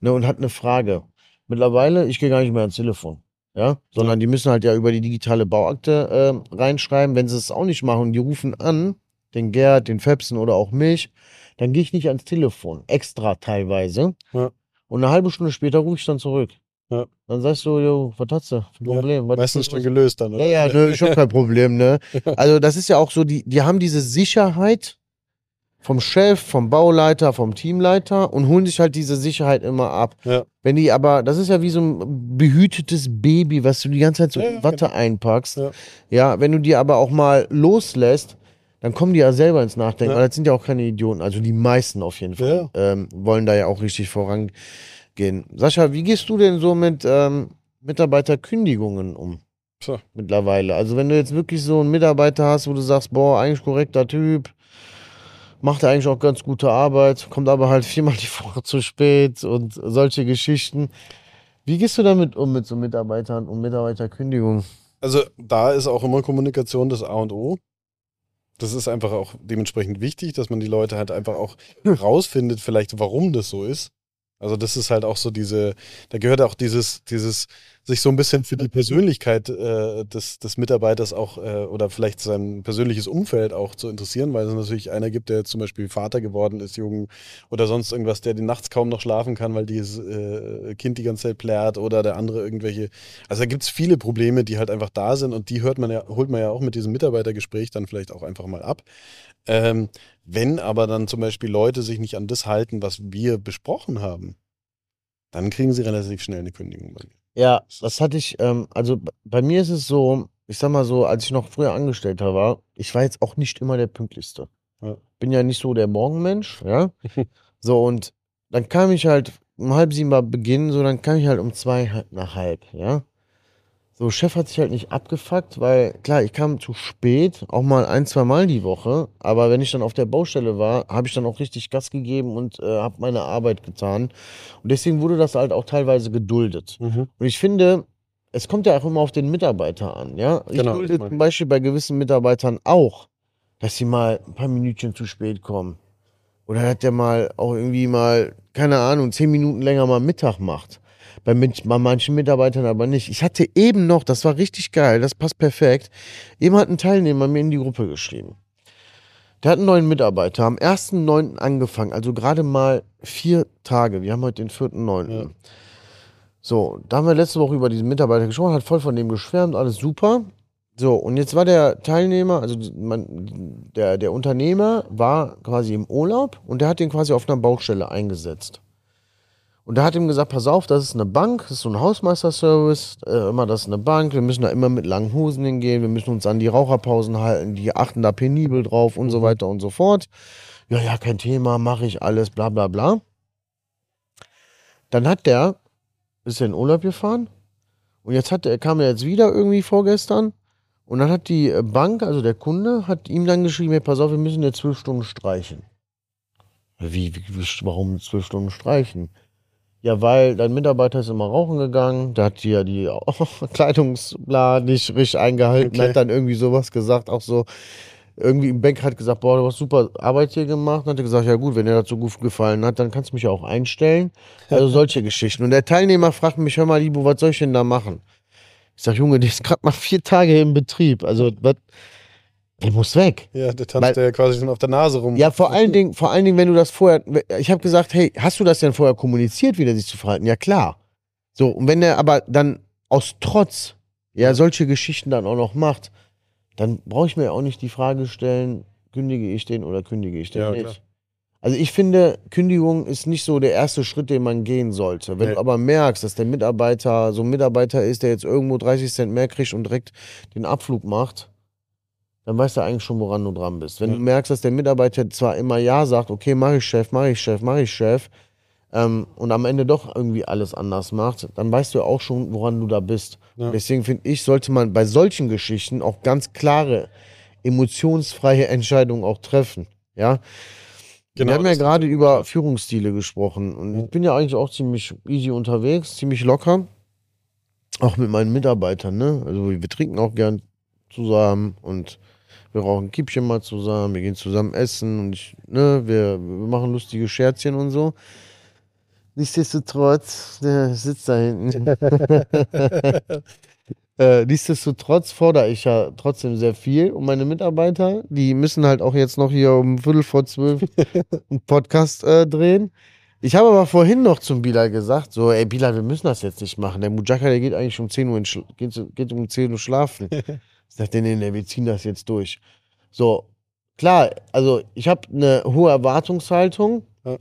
ne, und hat eine Frage. Mittlerweile, ich gehe gar nicht mehr ans Telefon. Ja, sondern die müssen halt ja über die digitale Bauakte äh, reinschreiben. Wenn sie es auch nicht machen, die rufen an, den Gerd, den Fepsen oder auch mich, dann gehe ich nicht ans Telefon. Extra teilweise. Ja. Und eine halbe Stunde später rufe ich dann zurück. Ja. Dann sagst du, jo, was hast du? für ein Ja, Problem? Ist Meistens schon gelöst dann, oder? Ja, ja, ne, ich hab kein Problem, ne? Also das ist ja auch so, die, die haben diese Sicherheit vom Chef, vom Bauleiter, vom Teamleiter und holen sich halt diese Sicherheit immer ab. Ja. Wenn die aber, das ist ja wie so ein behütetes Baby, was du die ganze Zeit so Ja, in ja, Watte einpackst. Ja. Ja, wenn du die aber auch mal loslässt, dann kommen die ja selber ins Nachdenken. Ja. weil das sind ja auch keine Idioten, also die meisten auf jeden Fall Ja. ähm, wollen da ja auch richtig vorangehen. Sascha, wie gehst du denn so mit ähm, Mitarbeiterkündigungen um? So. mittlerweile. Also wenn du jetzt wirklich so einen Mitarbeiter hast, wo du sagst, boah, eigentlich korrekter Typ, macht er eigentlich auch ganz gute Arbeit, kommt aber halt viermal die Woche zu spät und solche Geschichten. Wie gehst du damit um mit so Mitarbeitern und Mitarbeiterkündigungen? Also da ist auch immer Kommunikation das A und O. Das ist einfach auch dementsprechend wichtig, dass man die Leute halt einfach auch rausfindet, vielleicht warum das so ist. Also das ist halt auch so diese, da gehört auch dieses, dieses, sich so ein bisschen für die Persönlichkeit äh, des, des Mitarbeiters auch äh, oder vielleicht sein persönliches Umfeld auch zu interessieren, weil es natürlich einer gibt, der zum Beispiel Vater geworden ist, jung oder sonst irgendwas, der die nachts kaum noch schlafen kann, weil dieses äh, Kind die ganze Zeit plärt oder der andere irgendwelche. Also da gibt es viele Probleme, die halt einfach da sind und die hört man ja, holt man ja auch mit diesem Mitarbeitergespräch dann vielleicht auch einfach mal ab. Ähm, wenn aber dann zum Beispiel Leute sich nicht an das halten, was wir besprochen haben, dann kriegen sie relativ schnell eine Kündigung bei mir. Ja, das hatte ich, ähm, also bei mir ist es so, ich sag mal so, als ich noch früher Angestellter war, ich war jetzt auch nicht immer der Pünktlichste. Ja. Bin ja nicht so der Morgenmensch, ja. So, und dann kam ich halt um halb sieben war Beginn, so, dann kam ich halt um zwei nach halb, ja. So, Chef hat sich halt nicht abgefuckt, weil klar, ich kam zu spät, auch mal ein, zwei Mal die Woche, aber wenn ich dann auf der Baustelle war, habe ich dann auch richtig Gas gegeben und äh, habe meine Arbeit getan. Und deswegen wurde das halt auch teilweise geduldet. Und ich finde, es kommt ja auch immer auf den Mitarbeiter an, ja. Ich Genau, dulde ich mein- zum Beispiel bei gewissen Mitarbeitern auch, dass sie mal ein paar Minütchen zu spät kommen. Oder dass der mal auch irgendwie mal, keine Ahnung, zehn Minuten länger mal Mittag macht. Bei, bei manchen Mitarbeitern aber nicht. Ich hatte eben noch, das war richtig geil, das passt perfekt. Eben hat ein Teilnehmer mir in die Gruppe geschrieben. Der hat einen neuen Mitarbeiter, am 1.9. angefangen, also gerade mal vier Tage. Wir haben heute den 4.9. Ja. So, da haben wir letzte Woche über diesen Mitarbeiter gesprochen, hat voll von dem geschwärmt, alles super. So, und jetzt war der Teilnehmer, also man, der, der Unternehmer war quasi im Urlaub und der hat den quasi auf einer Baustelle eingesetzt. Und da hat ihm gesagt, pass auf, das ist eine Bank, das ist so ein Hausmeisterservice, äh, immer das ist eine Bank, wir müssen da immer mit langen Hosen hingehen, wir müssen uns an die Raucherpausen halten, die achten da penibel drauf und so weiter und so fort. Ja, ja, kein Thema, mache ich alles, bla bla bla. Dann hat der, ist er in Urlaub gefahren und jetzt hat er, kam er jetzt wieder irgendwie vorgestern und dann hat die äh, Bank, also der Kunde, hat ihm dann geschrieben, hey, pass auf, wir müssen jetzt zwölf Stunden streichen. Wie, wie, warum zwölf Stunden streichen? Ja, weil dein Mitarbeiter ist immer rauchen gegangen, der hat ja die Kleidungsplan nicht richtig eingehalten, Okay. hat dann irgendwie sowas gesagt, auch so, irgendwie im Bank hat gesagt, boah, du hast super Arbeit hier gemacht. Dann hat er gesagt, ja gut, wenn dir das so gut gefallen hat, dann kannst du mich ja auch einstellen. Also solche Geschichten. Und der Teilnehmer fragt mich, hör mal, Libo, was soll ich denn da machen? Ich sag, Junge, der ist gerade mal vier Tage im Betrieb. Also, was? Der muss weg. Ja, der tanzt Weil- ja quasi schon auf der Nase rum. Ja, vor allen Dingen, vor allen Dingen, wenn du das vorher, ich habe gesagt, hey, hast du das denn vorher kommuniziert, wie der sich zu verhalten? Ja, klar. So, und wenn er aber dann aus Trotz, ja, solche Geschichten dann auch noch macht, dann brauche ich mir auch nicht die Frage stellen, kündige ich den oder kündige ich den Ja, nicht. klar. Also ich finde, Kündigung ist nicht so der erste Schritt, den man gehen sollte. Wenn Nee. du aber merkst, dass der Mitarbeiter so ein Mitarbeiter ist, der jetzt irgendwo 30 Cent mehr kriegt und direkt den Abflug macht, dann weißt du eigentlich schon, woran du dran bist. Wenn Ja. du merkst, dass der Mitarbeiter zwar immer Ja sagt, okay, mach ich Chef, mach ich Chef, mach ich Chef, ähm, und am Ende doch irgendwie alles anders macht, dann weißt du auch schon, woran du da bist. Ja. Deswegen finde ich, sollte man bei solchen Geschichten auch ganz klare, emotionsfreie Entscheidungen auch treffen. Ja, Genau, wir haben ja gerade über Führungsstile gesprochen und ich bin ja eigentlich auch ziemlich easy unterwegs, ziemlich locker. Auch mit meinen Mitarbeitern, ne? Also wir trinken auch gern zusammen und wir rauchen Kippchen mal zusammen, wir gehen zusammen essen und ich, ne, wir, wir machen lustige Scherzchen und so. Nichtsdestotrotz, der sitzt da hinten. Äh, nichtsdestotrotz fordere ich ja trotzdem sehr viel. Und meine Mitarbeiter, die müssen halt auch jetzt noch hier um Viertel vor zwölf einen Podcast äh, drehen. Ich habe aber vorhin noch zum Bilal gesagt, so, ey Bilal, wir müssen das jetzt nicht machen. Der Mujaka, der geht eigentlich um 10 Uhr, geht, geht um 10 Uhr schlafen. ich dachte, nee, nee, wir ziehen das jetzt durch. So, klar, also ich habe eine hohe Erwartungshaltung, Ja.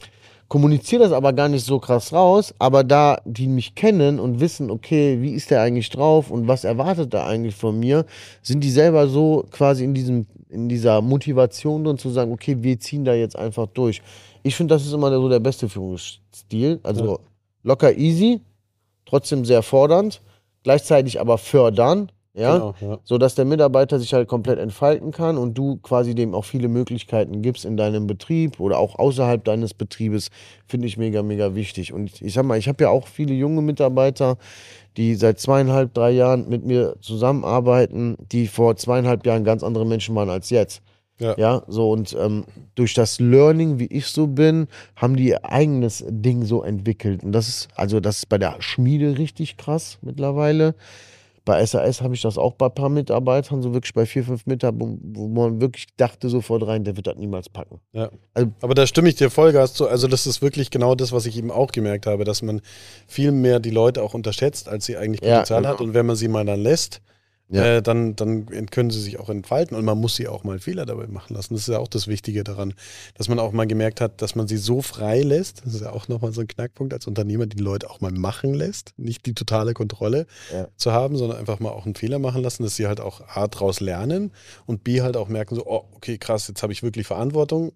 kommuniziere das aber gar nicht so krass raus, aber da die mich kennen und wissen, okay, wie ist der eigentlich drauf und was erwartet er eigentlich von mir, sind die selber so quasi in diesem in dieser Motivation drin zu sagen, okay, wir ziehen da jetzt einfach durch. Ich finde, das ist immer so der beste Führungsstil, also Ja. locker easy, trotzdem sehr fordernd, gleichzeitig aber fördern, ja, Genau, ja. so dass der Mitarbeiter sich halt komplett entfalten kann und du quasi dem auch viele Möglichkeiten gibst in deinem Betrieb oder auch außerhalb deines Betriebes, finde ich mega, mega wichtig. Und ich sag mal, ich habe ja auch viele junge Mitarbeiter, die seit zweieinhalb, drei Jahren mit mir zusammenarbeiten, die vor zweieinhalb Jahren ganz andere Menschen waren als jetzt. Ja. Ja, so und ähm, durch das Learning, wie ich so bin, haben die ihr eigenes Ding so entwickelt. Und das ist, also das ist bei der Schmiede richtig krass mittlerweile. Bei SAS habe ich das auch bei ein paar Mitarbeitern, so wirklich bei vier, fünf Mitarbeitern, wo man wirklich dachte sofort rein, der wird das niemals packen. Aber da stimme ich dir Vollgas zu. Also das ist wirklich genau das, was ich eben auch gemerkt habe, dass man viel mehr die Leute auch unterschätzt, als sie eigentlich Ja, Potenzial genau. hat. Und wenn man sie mal dann lässt, Ja. äh, dann, dann können sie sich auch entfalten und man muss sie auch mal Fehler dabei machen lassen. Das ist ja auch das Wichtige daran, dass man auch mal gemerkt hat, dass man sie so frei lässt. Das ist ja auch nochmal so ein Knackpunkt als Unternehmer, die Leute auch mal machen lässt. Nicht die totale Kontrolle Ja. zu haben, sondern einfach mal auch einen Fehler machen lassen, dass sie halt auch A draus lernen und B halt auch merken so, oh, okay, krass, jetzt habe ich wirklich Verantwortung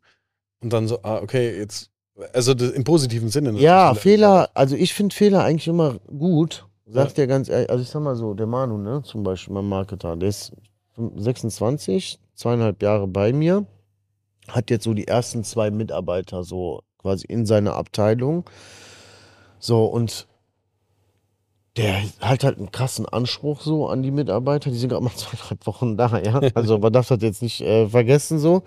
und dann so, ah, okay, jetzt, also im positiven Sinne. Ja, Fehler, also ich finde Fehler eigentlich immer gut. Sag dir ganz ehrlich, also ich sag mal so, der Manu, ne, zum Beispiel, mein Marketer, der ist 26, zweieinhalb Jahre bei mir, hat jetzt so die ersten zwei Mitarbeiter so quasi in seiner Abteilung. So, und der hat halt einen krassen Anspruch so an die Mitarbeiter. Die sind gerade mal zweieinhalb Wochen da, ja. Also man darf das jetzt nicht äh, vergessen so.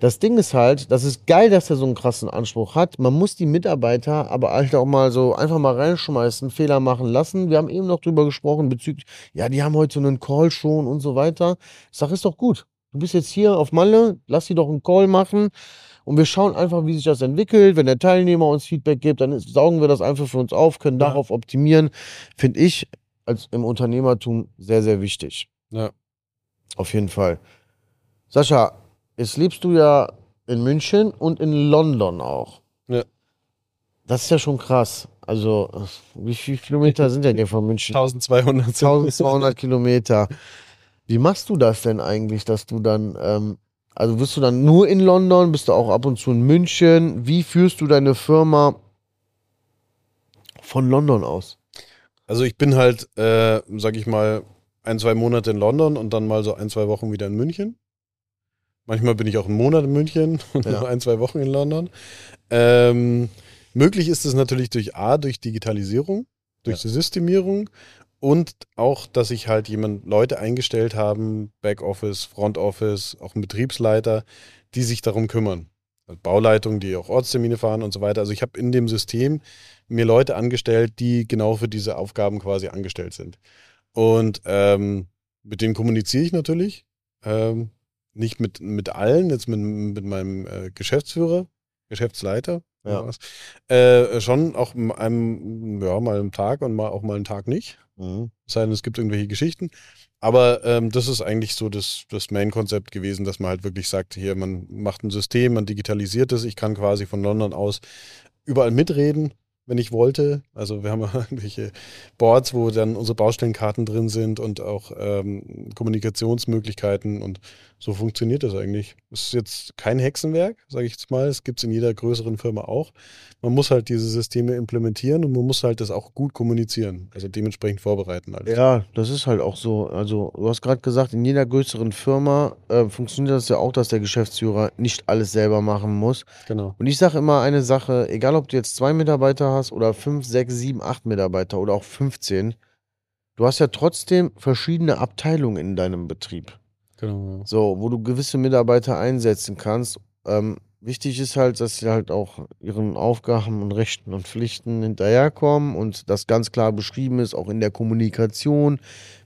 Das Ding ist halt, das ist geil, dass er so einen krassen Anspruch hat. Man muss die Mitarbeiter aber halt auch mal so einfach mal reinschmeißen, Fehler machen lassen. Wir haben eben noch drüber gesprochen bezüglich, ja, die haben heute einen Call schon und so weiter. Ich sag, ist doch gut. Du bist jetzt hier auf Malle, lass sie doch einen Call machen und wir schauen einfach, wie sich das entwickelt. Wenn der Teilnehmer uns Feedback gibt, dann saugen wir das einfach für uns auf, können Ja. darauf optimieren. Finde ich als im Unternehmertum sehr, sehr wichtig. Ja. Auf jeden Fall. Sascha, jetzt lebst du ja in München und in London auch. Ja. Das ist ja schon krass. Also, wie viele Kilometer sind denn hier von München? 1200. 1200 Kilometer. Wie machst du das denn eigentlich, dass du dann, ähm, also bist du dann nur in London, bist du auch ab und zu in München? Wie führst du deine Firma von London aus? Also ich bin halt, äh, sag ich mal, ein, zwei Monate in London und dann mal so ein, zwei Wochen wieder in München. Manchmal bin ich auch einen Monat in München und Ja. noch ein, zwei Wochen in London. Ähm, möglich ist es natürlich durch A, durch Digitalisierung, durch die Systemierung und auch, dass ich halt jemand, Leute eingestellt haben, Backoffice, Frontoffice, auch einen Betriebsleiter, die sich darum kümmern. Also Bauleitungen, die auch Ortstermine fahren und so weiter. Also ich habe in dem System mir Leute angestellt, die genau für diese Aufgaben quasi angestellt sind. Und ähm, mit denen kommuniziere ich natürlich. Ähm, nicht mit, mit allen, jetzt mit, mit meinem äh, Geschäftsführer, Geschäftsleiter. Ja. Äh, schon auch einem, ja, mal einen Tag und mal auch mal einen Tag nicht. Mhm. Es sei denn, es gibt irgendwelche Geschichten. Aber ähm, das ist eigentlich so das, das Main-Konzept gewesen, dass man halt wirklich sagt, hier, man macht ein System, man digitalisiert es. Ich kann quasi von London aus überall mitreden, wenn ich wollte. Also wir haben ja irgendwelche Boards, wo dann unsere Baustellenkarten drin sind und auch ähm, Kommunikationsmöglichkeiten und so funktioniert das eigentlich. Es ist jetzt kein Hexenwerk, sage ich jetzt mal. Es gibt es in jeder größeren Firma auch. Man muss halt diese Systeme implementieren und man muss halt das auch gut kommunizieren, also dementsprechend vorbereiten. Alles. Ja, das ist halt auch so. Also, du hast gerade gesagt, in jeder größeren Firma äh, funktioniert das ja auch, dass der Geschäftsführer nicht alles selber machen muss. Genau. Und ich sage immer eine Sache, egal ob du jetzt zwei Mitarbeiter hast oder fünf, sechs, sieben, acht Mitarbeiter oder auch 15, du hast ja trotzdem verschiedene Abteilungen in deinem Betrieb. genau. So, wo du gewisse Mitarbeiter einsetzen kannst. Ähm, wichtig ist halt, dass sie halt auch ihren Aufgaben und Rechten und Pflichten hinterherkommen und das ganz klar beschrieben ist, auch in der Kommunikation,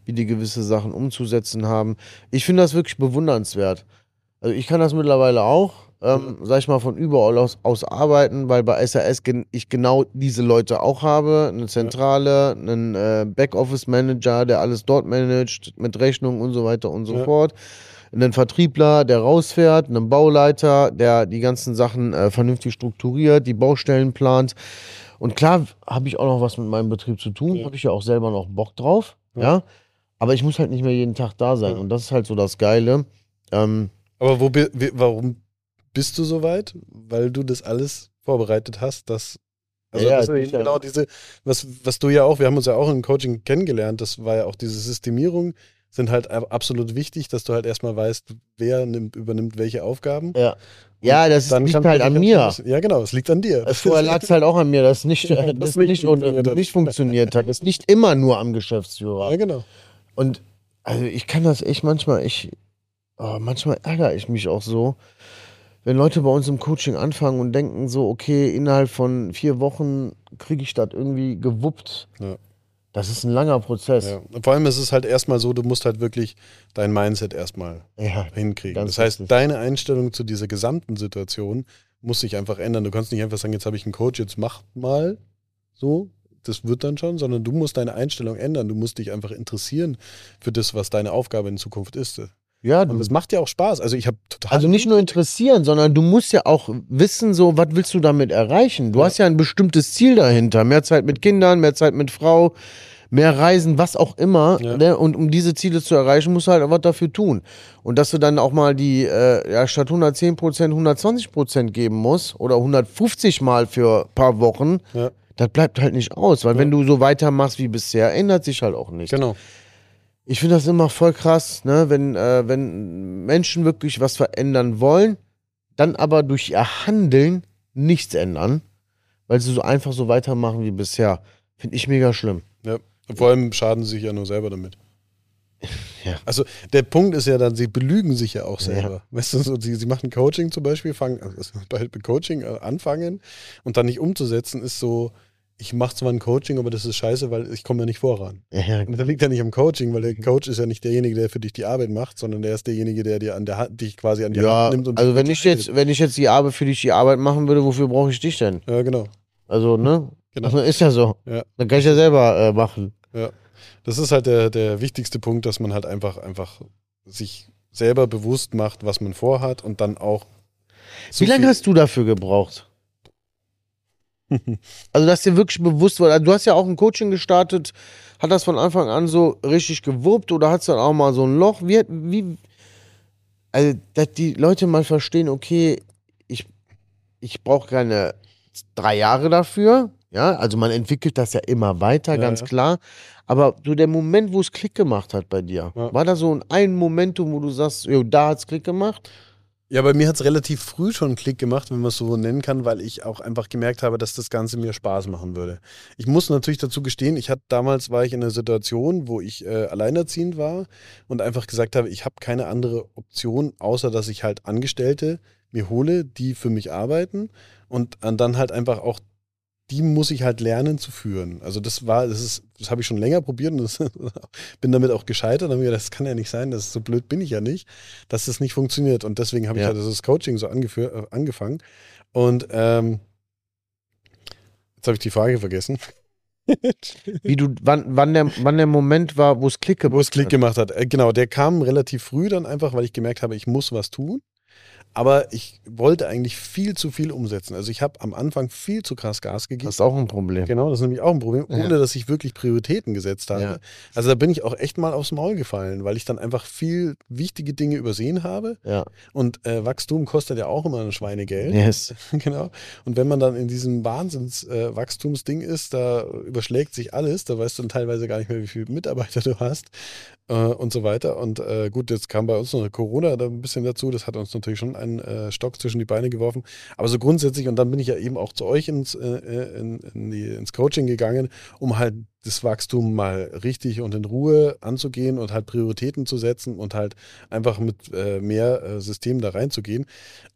wie die gewisse Sachen umzusetzen haben. Ich finde das wirklich bewundernswert. Also ich kann das mittlerweile auch, ähm, sag ich mal, von überall aus, aus arbeiten, weil bei SAS gen ich genau diese Leute auch habe. Eine Zentrale, einen äh, Backoffice-Manager, der alles dort managt, mit Rechnungen und so weiter und so Ja. fort. Einen Vertriebler, der rausfährt, einen Bauleiter, der die ganzen Sachen äh, vernünftig strukturiert, die Baustellen plant. Und klar habe ich auch noch was mit meinem Betrieb zu tun, Ja. habe ich ja auch selber noch Bock drauf, ja. Ja. Aber ich muss halt nicht mehr jeden Tag da sein und das ist halt so das Geile. Ähm, Aber wo, warum bist du so weit? Weil du das alles vorbereitet hast, dass also Ja, das ist genau diese, was, was du ja auch, wir haben uns ja auch im Coaching kennengelernt, das war ja auch diese Systemierung, sind halt ab- absolut wichtig, dass du halt erstmal weißt, wer nimmt, übernimmt welche Aufgaben. ja. ja, das Dann liegt halt an mir. bisschen- Ja, genau, es liegt an dir. Vorher lag es halt auch an mir, dass nicht, Ja, äh, das das nicht funktioniert und, nicht funktioniert hat. Es liegt immer nur am Geschäftsführer. ja, genau. Und also ich kann das echt manchmal, ich, oh, manchmal ärgere ich mich auch so, wenn Leute bei uns im Coaching anfangen und denken so, okay, innerhalb von vier Wochen kriege ich das irgendwie gewuppt. Ja. Das ist ein langer Prozess. Ja. Vor allem ist es halt erstmal so, du musst halt wirklich dein Mindset erstmal Ja, hinkriegen. Das heißt, wichtig. deine Einstellung zu dieser gesamten Situation muss sich einfach ändern. Du kannst nicht einfach sagen, jetzt habe ich einen Coach, jetzt mach mal so. Das wird dann schon, sondern du musst deine Einstellung ändern. Du musst dich einfach interessieren für das, was deine Aufgabe in Zukunft ist. Ja Und du, das macht ja auch Spaß. Also ich habe total. also nicht nur interessieren, sondern du musst ja auch wissen, so, was willst du damit erreichen? Du Ja. hast ja ein bestimmtes Ziel dahinter. Mehr Zeit mit Kindern, mehr Zeit mit Frau, mehr Reisen, was auch immer. Ja. Ne? Und um diese Ziele zu erreichen, musst du halt auch was dafür tun. Und dass du dann auch mal die, äh, ja, statt 110 Prozent 120 Prozent geben musst oder 150 Mal für ein paar Wochen, Ja, das bleibt halt nicht aus. Weil wenn du so weitermachst wie bisher, ändert sich halt auch nichts. genau. Ich finde das immer voll krass, ne? wenn, äh, wenn Menschen wirklich was verändern wollen, dann aber durch ihr Handeln nichts ändern, weil sie so einfach so weitermachen wie bisher. Finde ich mega schlimm. Ja. Vor allem schaden sie sich ja nur selber damit. Ja. Also der Punkt ist ja dann, sie belügen sich ja auch Ja. selber. Weißt du, so, sie, sie machen Coaching zum Beispiel, fangen also Coaching äh, anfangen und dann nicht umzusetzen, ist so, ich mache zwar ein Coaching, aber das ist scheiße, weil ich komme ja nicht voran. Ja, Und das liegt ja nicht am Coaching, weil der Coach ist ja nicht derjenige, der für dich die Arbeit macht, sondern der ist derjenige, der dir an der Hand, dich quasi an die ja Hand nimmt und also wenn ich jetzt, wenn ich jetzt die Arbeit für dich die Arbeit machen würde, wofür brauche ich dich denn? Ja, genau. Also, ne? Genau. Also, ist ja so. Ja. Dann kann ich ja selber äh, machen. Das ist halt der, der wichtigste Punkt, dass man halt einfach, einfach sich selber bewusst macht, was man vorhat und dann auch. Wie lange hast du dafür gebraucht? Also, dass dir wirklich bewusst war. Du hast ja auch ein Coaching gestartet. Hat das von Anfang an so richtig gewuppt oder hat es dann auch mal so ein Loch? Wie, wie also, dass die Leute mal verstehen, okay, ich, ich brauche keine drei Jahre dafür. Ja, also man entwickelt das ja immer weiter, Ja, ganz ja. klar. Aber so der Moment, wo es Klick gemacht hat bei dir, Ja. war da so ein, ein Momentum, wo du sagst, jo, da hat es Klick gemacht? Ja, bei mir hat es relativ früh schon einen Klick gemacht, wenn man es so nennen kann, weil ich auch einfach gemerkt habe, dass das Ganze mir Spaß machen würde. Ich muss natürlich dazu gestehen, ich hatte damals war ich in einer Situation, wo ich äh, alleinerziehend war und einfach gesagt habe, ich habe keine andere Option, außer dass ich halt Angestellte mir hole, die für mich arbeiten und dann halt einfach auch die muss ich halt lernen zu führen. Also das war, das ist, das habe ich schon länger probiert und das, bin damit auch gescheitert. Und mir gedacht, das kann ja nicht sein, das so blöd bin ich ja nicht, dass das nicht funktioniert. Und deswegen habe ich Ja. halt das Coaching so angeführ, äh, angefangen. Und ähm, jetzt habe ich die Frage vergessen. Wie du, wann, wann, der, wann der Moment war, wo es Klick gemacht Wo es Klick hat? gemacht hat. Genau, der kam relativ früh dann einfach, weil ich gemerkt habe, ich muss was tun. Aber ich wollte eigentlich viel zu viel umsetzen. Also ich habe am Anfang viel zu krass Gas gegeben. Das ist auch ein Problem. Genau, das ist nämlich auch ein Problem, Ja. ohne dass ich wirklich Prioritäten gesetzt habe. Ja. Also da bin ich auch echt mal aufs Maul gefallen, weil ich dann einfach viel wichtige Dinge übersehen habe. Ja. Und äh, Wachstum kostet ja auch immer ein Schweinegeld. Yes. genau. Und wenn man dann in diesem Wahnsinns-Wachstumsding äh, ist, da überschlägt sich alles, da weißt du dann teilweise gar nicht mehr, wie viele Mitarbeiter du hast äh, und so weiter. Und äh, gut, jetzt kam bei uns noch Corona da ein bisschen dazu, das hat uns natürlich schon einen äh, Stock zwischen die Beine geworfen. Aber so grundsätzlich, und dann bin ich ja eben auch zu euch ins, äh, äh, in, in die, ins Coaching gegangen, um halt das Wachstum mal richtig und in Ruhe anzugehen und halt Prioritäten zu setzen und halt einfach mit äh, mehr Systemen da reinzugehen.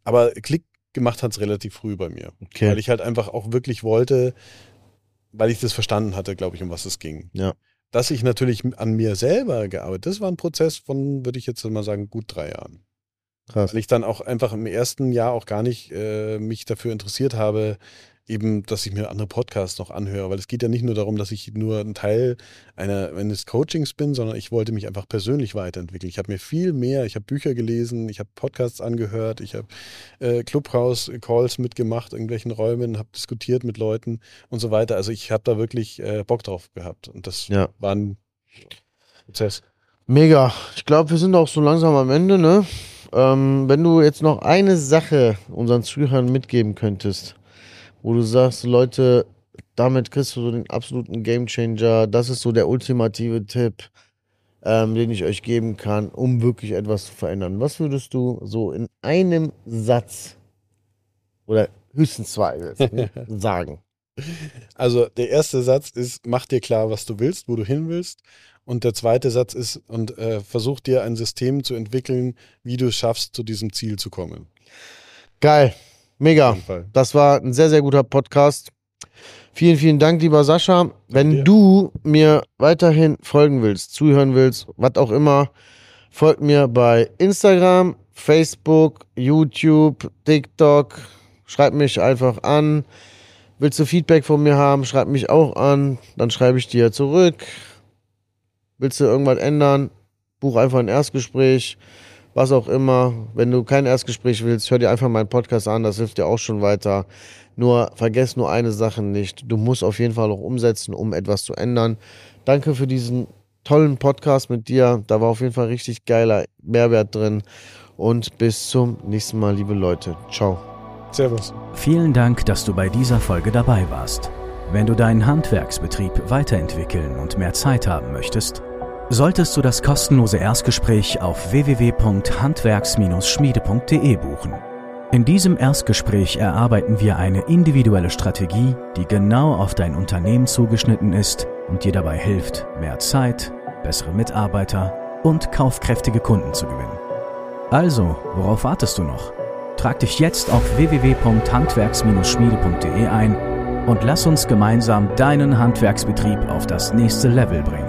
Aber Klick gemacht hat es relativ früh bei mir, Okay. weil ich halt einfach auch wirklich wollte, weil ich das verstanden hatte, glaube ich, um was es ging. Ja. Dass ich natürlich an mir selber gearbeitet, das war ein Prozess von, würde ich jetzt mal sagen, gut drei Jahren. Krass. Weil ich dann auch einfach im ersten Jahr auch gar nicht äh, mich dafür interessiert habe, eben, dass ich mir andere Podcasts noch anhöre. Weil es geht ja nicht nur darum, dass ich nur ein Teil einer, eines Coachings bin, sondern ich wollte mich einfach persönlich weiterentwickeln. Ich habe mir viel mehr, ich habe Bücher gelesen, ich habe Podcasts angehört, ich habe äh, Clubhouse-Calls mitgemacht, in irgendwelchen Räumen, habe diskutiert mit Leuten und so weiter. Also ich habe da wirklich äh, Bock drauf gehabt. Und das Ja. war ein Prozess. Mega. Ich glaube, wir sind auch so langsam am Ende, ne? Ähm, wenn du jetzt noch eine Sache unseren Zuhörern mitgeben könntest, wo du sagst, Leute, damit kriegst du so den absoluten Gamechanger, das ist so der ultimative Tipp, ähm, den ich euch geben kann, um wirklich etwas zu verändern. Was würdest du so in einem Satz oder höchstens zwei ne, sagen? Also der erste Satz ist, mach dir klar, was du willst, wo du hin willst. Und der zweite Satz ist, und äh, versuch dir ein System zu entwickeln, wie du es schaffst, zu diesem Ziel zu kommen. Geil. Mega. Das war ein sehr, sehr guter Podcast. Vielen, vielen Dank, lieber Sascha. Wenn du mir weiterhin folgen willst, zuhören willst, was auch immer, folgt mir bei Instagram, Facebook, YouTube, TikTok. Schreib mich einfach an. Willst du Feedback von mir haben, schreib mich auch an. Dann schreibe ich dir zurück. Willst du irgendwas ändern, buch einfach ein Erstgespräch was auch immer. Wenn du kein Erstgespräch willst, hör dir einfach meinen Podcast an, das hilft dir auch schon weiter. Nur vergess nur eine Sache nicht. Du musst auf jeden Fall auch umsetzen, um etwas zu ändern. Danke für diesen tollen Podcast mit dir. Da war auf jeden Fall richtig geiler Mehrwert drin. Und bis zum nächsten Mal, liebe Leute. Ciao. Servus. Vielen Dank, dass du bei dieser Folge dabei warst. Wenn du deinen Handwerksbetrieb weiterentwickeln und mehr Zeit haben möchtest, solltest du das kostenlose Erstgespräch auf www.handwerks-schmiede.de buchen. In diesem Erstgespräch erarbeiten wir eine individuelle Strategie, die genau auf dein Unternehmen zugeschnitten ist und dir dabei hilft, mehr Zeit, bessere Mitarbeiter und kaufkräftige Kunden zu gewinnen. Also, worauf wartest du noch? Trag dich jetzt auf www.handwerks-schmiede.de ein und lass uns gemeinsam deinen Handwerksbetrieb auf das nächste Level bringen.